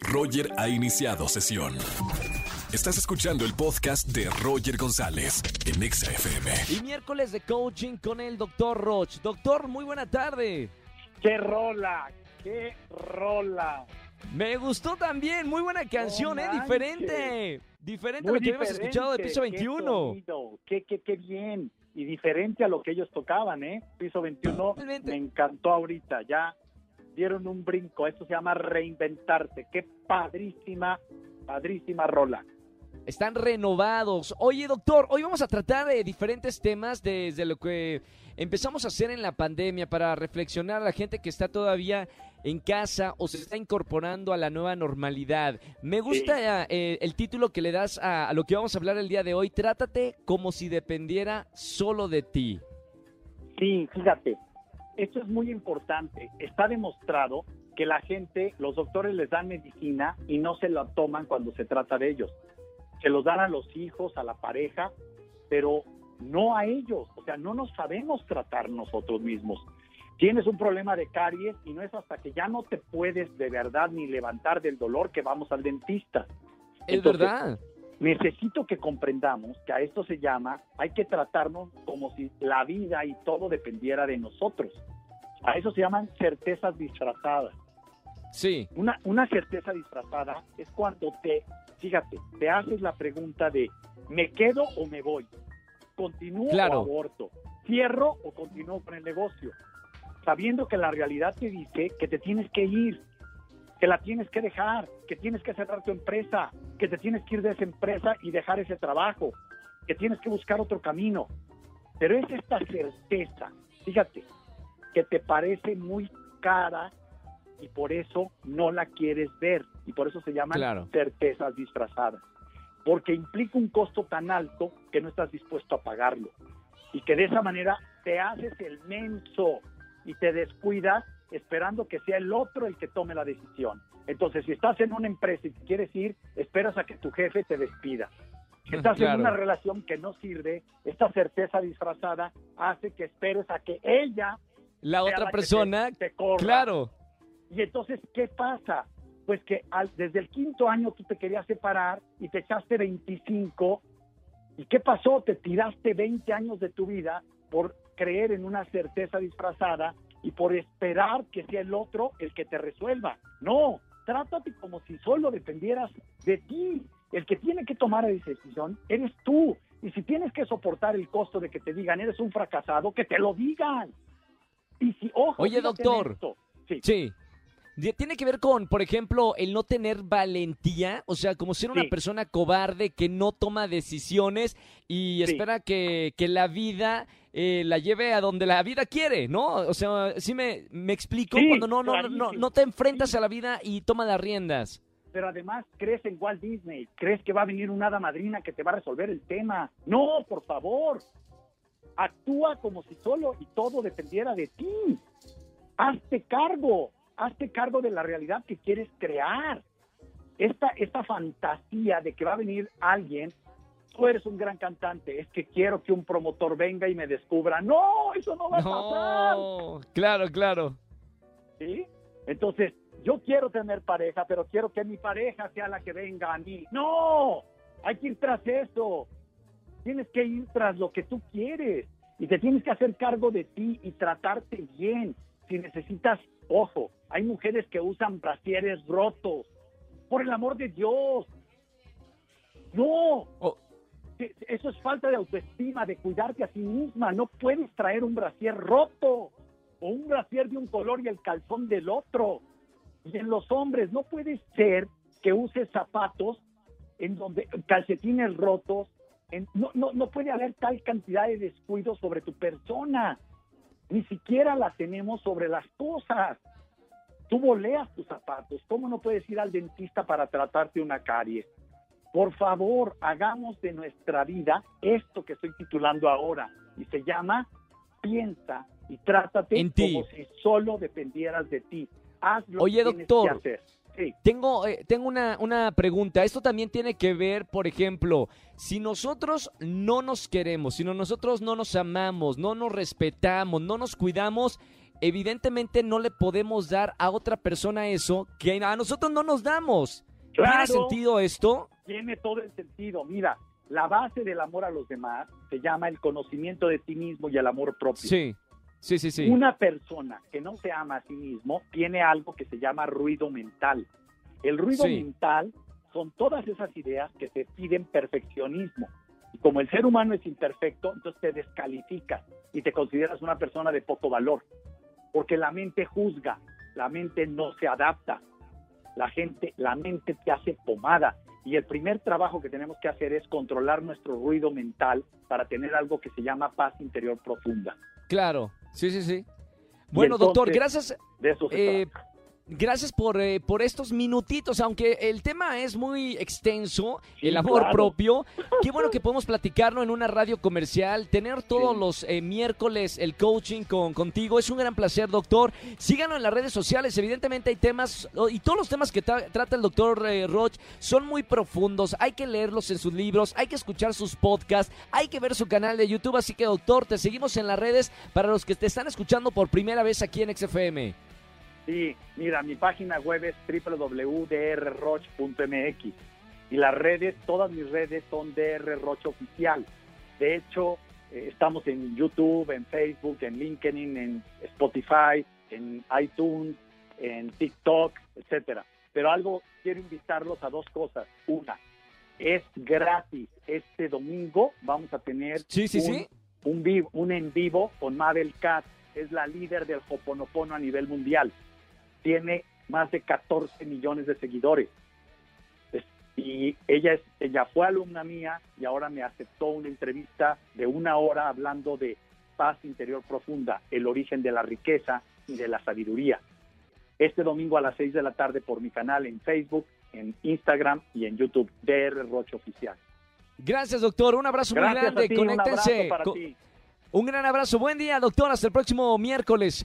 Roger ha iniciado sesión. Estás escuchando el podcast de Roger González en Exa FM. Y miércoles de coaching con el doctor Roch. Doctor, muy buena tarde. ¡Qué rola! ¡Qué rola! Me gustó también, muy buena canción, No ¿eh? Diferente. Diferente a lo que habíamos escuchado de Piso qué 21. sonido, Qué, qué, qué bien. Y diferente a lo que ellos tocaban, ¿eh? Piso 21 Totalmente. me encantó ahorita. Ya dieron un brinco. Esto se llama reinventarse. Qué padrísima, padrísima rola. Están renovados. Oye, doctor, hoy vamos a tratar de diferentes temas desde lo que empezamos a hacer en la pandemia para reflexionar a la gente que está todavía en casa o se está incorporando a la nueva normalidad. Me gusta eh, el título que le das a, a lo que vamos a hablar el día de hoy. Trátate como si dependiera solo de ti. Sí, fíjate, esto es muy importante. Está demostrado que la gente, los doctores les dan medicina y no se la toman cuando se trata de ellos. Se los dan a los hijos, a la pareja, pero no a ellos. O sea, no nos sabemos tratar nosotros mismos. Tienes un problema de caries y no es hasta que ya no te puedes de verdad ni levantar del dolor que vamos al dentista. Es Entonces, verdad. Necesito que comprendamos que a esto se llama, hay que tratarnos como si la vida y todo dependiera de nosotros. A eso se llaman certezas disfrazadas. Sí. Una, una certeza disfrazada es cuando te, fíjate, te haces la pregunta de, ¿me quedo o me voy? ¿Continúo Claro. o aborto? ¿Cierro o continúo con el negocio? Sabiendo que la realidad te dice que te tienes que ir, que la tienes que dejar, que tienes que cerrar tu empresa, que te tienes que ir de esa empresa y dejar ese trabajo, que tienes que buscar otro camino. Pero es esta certeza, fíjate, que te parece muy cara y por eso no la quieres ver y por eso se llaman Claro. certezas disfrazadas. Porque implica un costo tan alto que no estás dispuesto a pagarlo y que de esa manera te haces el menso y te descuidas esperando que sea el otro el que tome la decisión. Entonces, si estás en una empresa y te quieres ir, esperas a que tu jefe te despida. Si estás Claro. en una relación que no sirve, esta certeza disfrazada hace que esperes a que ella La otra la persona, te, te corra. claro. Y entonces, ¿qué pasa? Pues que al- desde el quinto año tú te querías separar y te echaste 25. ¿Y qué pasó? Te tiraste 20 años de tu vida por creer en una certeza disfrazada y por esperar que sea el otro el que te resuelva. No, trátate como si solo dependieras de ti. El que tiene que tomar esa decisión eres tú. Y si tienes que soportar el costo de que te digan eres un fracasado, que te lo digan. Y si, ojo, Oye, doctor. esto. Sí. Sí. Tiene que ver con, por ejemplo, el no tener valentía, o sea, como ser una Sí. persona cobarde que no toma decisiones y Sí. espera que, que la vida eh, la lleve a donde la vida quiere, ¿no? O sea, sí me, me explico Sí, cuando no, no, no, no te enfrentas a la vida y toma las riendas. pero además crees en Walt Disney, crees que va a venir una hada madrina que te va a resolver el tema. No, por favor. Actúa como si solo y todo dependiera de ti. Hazte cargo, hazte cargo de la realidad que quieres crear. Esta, esta fantasía de que va a venir alguien, tú eres un gran cantante, es que quiero que un promotor venga y me descubra. No, eso no va a pasar. Claro, claro. ¿sí? Entonces, yo quiero tener pareja, pero quiero que mi pareja sea la que venga a mí. No, hay que ir tras eso. Tienes que ir tras lo que tú quieres y te tienes que hacer cargo de ti y tratarte bien. Si necesitas, ojo, hay mujeres que usan brasieres rotos. Por el amor de Dios. No, Oh, eso es falta de autoestima, de cuidarte a sí misma. No puedes traer un brasier roto o un brasier de un color y el calzón del otro. Y en los hombres no puede ser que uses zapatos en donde calcetines rotos. en- no, no, no puede haber tal cantidad de descuido sobre tu persona. Ni siquiera la tenemos sobre las cosas. Tú boleas tus zapatos. ¿Cómo no puedes ir al dentista para tratarte una caries? Por favor, hagamos de nuestra vida esto que estoy titulando ahora y se llama piensa y trátate En ti. como si solo dependieras de ti. Haz lo Oye, que doctor. que hacer. Sí, Tengo, eh, tengo una, una pregunta. Esto también tiene que ver, por ejemplo, si nosotros no nos queremos, si no- nosotros no nos amamos, no nos respetamos, no nos cuidamos, evidentemente no le podemos dar a otra persona eso que a nosotros no nos damos. ¿Tiene Claro. sentido esto? Tiene todo el sentido. Mira, la base del amor a los demás se llama el conocimiento de ti mismo y el amor propio. Sí, sí, sí, sí. Una persona que no se ama a sí mismo tiene algo que se llama ruido mental. El ruido Sí. mental son todas esas ideas que te piden perfeccionismo. Y como el ser humano es imperfecto, entonces te descalificas y te consideras una persona de poco valor. Porque la mente juzga, la mente no se adapta. La gente, la mente te hace pomada. Y el primer trabajo que tenemos que hacer es controlar nuestro ruido mental para tener algo que se llama paz interior profunda. Claro, sí, sí, sí. Bueno, doctor, gracias, De eso se eh, trata. Gracias por, eh, por estos minutitos, aunque el tema es muy extenso, Sí, el amor claro. propio. Qué bueno que podemos platicarlo en una radio comercial, tener todos Sí. los eh, miércoles el coaching con, contigo. Es un gran placer, doctor. Síganlo en las redes sociales. Evidentemente hay temas, y todos los temas que tra- trata el doctor eh, Roch son muy profundos. Hay que leerlos en sus libros, hay que escuchar sus podcasts, hay que ver su canal de YouTube. Así que, doctor, te seguimos en las redes para los que te están escuchando por primera vez aquí en XFM. Sí, mira, mi página web es www.drroch.mx y las redes, todas mis redes son DR Roch Oficial. De hecho, eh, estamos en YouTube, en Facebook, en LinkedIn, en Spotify, en iTunes, en TikTok, etcétera. Pero algo quiero invitarlos a dos cosas. Una, es gratis. Este domingo vamos a tener Sí, sí, un, sí. un, vi- un en vivo con Mabel Katz, es la líder del Hoponopono a nivel mundial. Tiene más de 14 millones de seguidores. Es- Y ella, es, ella fue alumna mía y ahora me aceptó una entrevista de una hora hablando de paz interior profunda, el origen de la riqueza y de la sabiduría. Este domingo a las 6 de la tarde por mi canal en Facebook, en Instagram y en YouTube, DR Roche Oficial. Gracias, doctor. Un abrazo muy Gracias grande. a ti, un abrazo para Co- ti. Un gran abrazo. Buen día, doctor. Hasta el próximo miércoles.